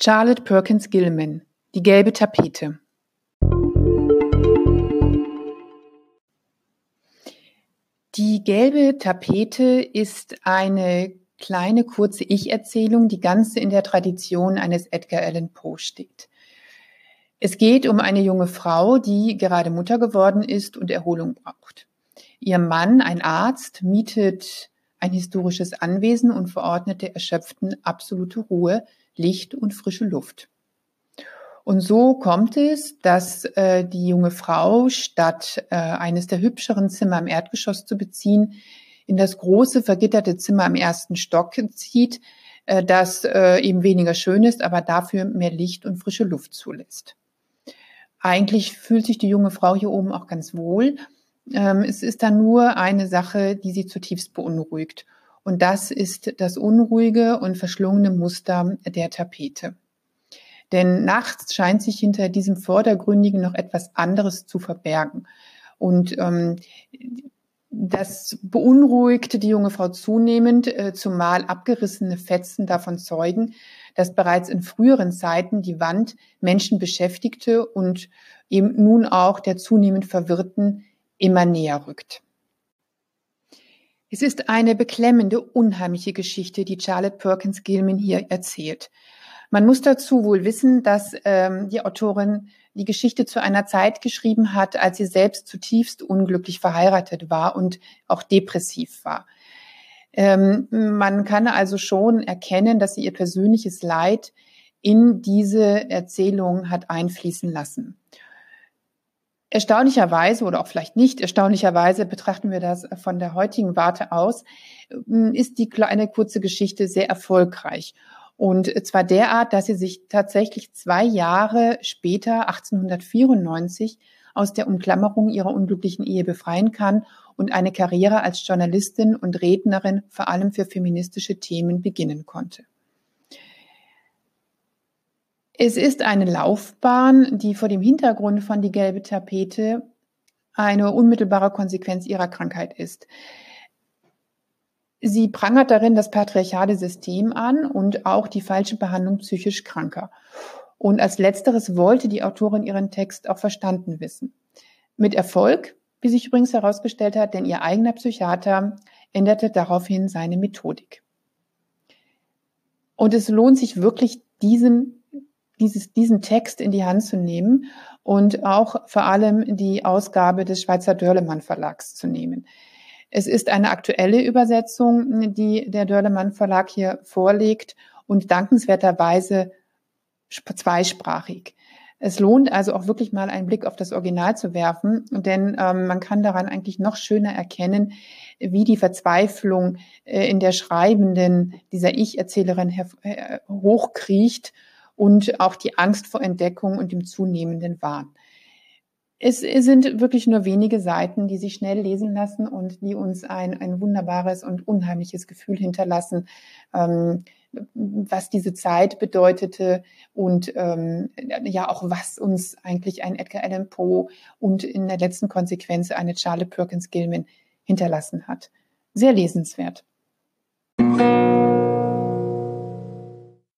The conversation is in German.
Charlotte Perkins Gilman Die gelbe Tapete Die gelbe Tapete ist eine kleine kurze Ich-Erzählung, die ganze in der Tradition eines Edgar Allan Poe steht. Es geht um eine junge Frau, die gerade Mutter geworden ist und Erholung braucht. Ihr Mann, ein Arzt, mietet ein historisches Anwesen und verordnet der Erschöpften absolute Ruhe, Licht und frische Luft. Und so kommt es, dass äh, die junge Frau statt äh, eines der hübscheren Zimmer im Erdgeschoss zu beziehen, in das große vergitterte Zimmer im ersten Stock zieht, äh, das äh, eben weniger schön ist, aber dafür mehr Licht und frische Luft zulässt. Eigentlich fühlt sich die junge Frau hier oben auch ganz wohl. Ähm, es ist dann nur eine Sache, die sie zutiefst beunruhigt. Und das ist das unruhige und verschlungene Muster der Tapete. Denn nachts scheint sich hinter diesem Vordergründigen noch etwas anderes zu verbergen. Und ähm, das beunruhigte die junge Frau zunehmend, äh, zumal abgerissene Fetzen davon zeugen, dass bereits in früheren Zeiten die Wand Menschen beschäftigte und eben nun auch der zunehmend Verwirrten immer näher rückt. Es ist eine beklemmende, unheimliche Geschichte, die Charlotte Perkins Gilman hier erzählt. Man muss dazu wohl wissen, dass ähm, die Autorin die Geschichte zu einer Zeit geschrieben hat, als sie selbst zutiefst unglücklich verheiratet war und auch depressiv war. Ähm, man kann also schon erkennen, dass sie ihr persönliches Leid in diese Erzählung hat einfließen lassen. Erstaunlicherweise oder auch vielleicht nicht erstaunlicherweise betrachten wir das von der heutigen Warte aus, ähm, ist die kleine kurze Geschichte sehr erfolgreich. Und zwar derart, dass sie sich tatsächlich zwei Jahre später, 1894, aus der Umklammerung ihrer unglücklichen Ehe befreien kann und eine Karriere als Journalistin und Rednerin vor allem für feministische Themen beginnen konnte. Es ist eine Laufbahn, die vor dem Hintergrund von die gelbe Tapete eine unmittelbare Konsequenz ihrer Krankheit ist. Sie prangert darin das patriarchale System an und auch die falsche Behandlung psychisch Kranker. Und als letzteres wollte die Autorin ihren Text auch verstanden wissen. Mit Erfolg, wie sich übrigens herausgestellt hat, denn ihr eigener Psychiater änderte daraufhin seine Methodik. Und es lohnt sich wirklich, diesen dieses, diesen Text in die Hand zu nehmen und auch vor allem die Ausgabe des Schweizer Dörlemann Verlags zu nehmen. Es ist eine aktuelle Übersetzung, die der Dörlemann Verlag hier vorlegt und dankenswerterweise zweisprachig. Es lohnt also auch wirklich mal einen Blick auf das Original zu werfen, denn ähm, man kann daran eigentlich noch schöner erkennen, wie die Verzweiflung äh, in der Schreibenden dieser Ich-Erzählerin äh, hochkriecht und auch die Angst vor Entdeckung und dem zunehmenden Wahn. Es sind wirklich nur wenige Seiten, die sich schnell lesen lassen und die uns ein, ein wunderbares und unheimliches Gefühl hinterlassen, ähm, was diese Zeit bedeutete und ähm, ja auch was uns eigentlich ein Edgar Allan Poe und in der letzten Konsequenz eine Charlotte Perkins Gilman hinterlassen hat. Sehr lesenswert.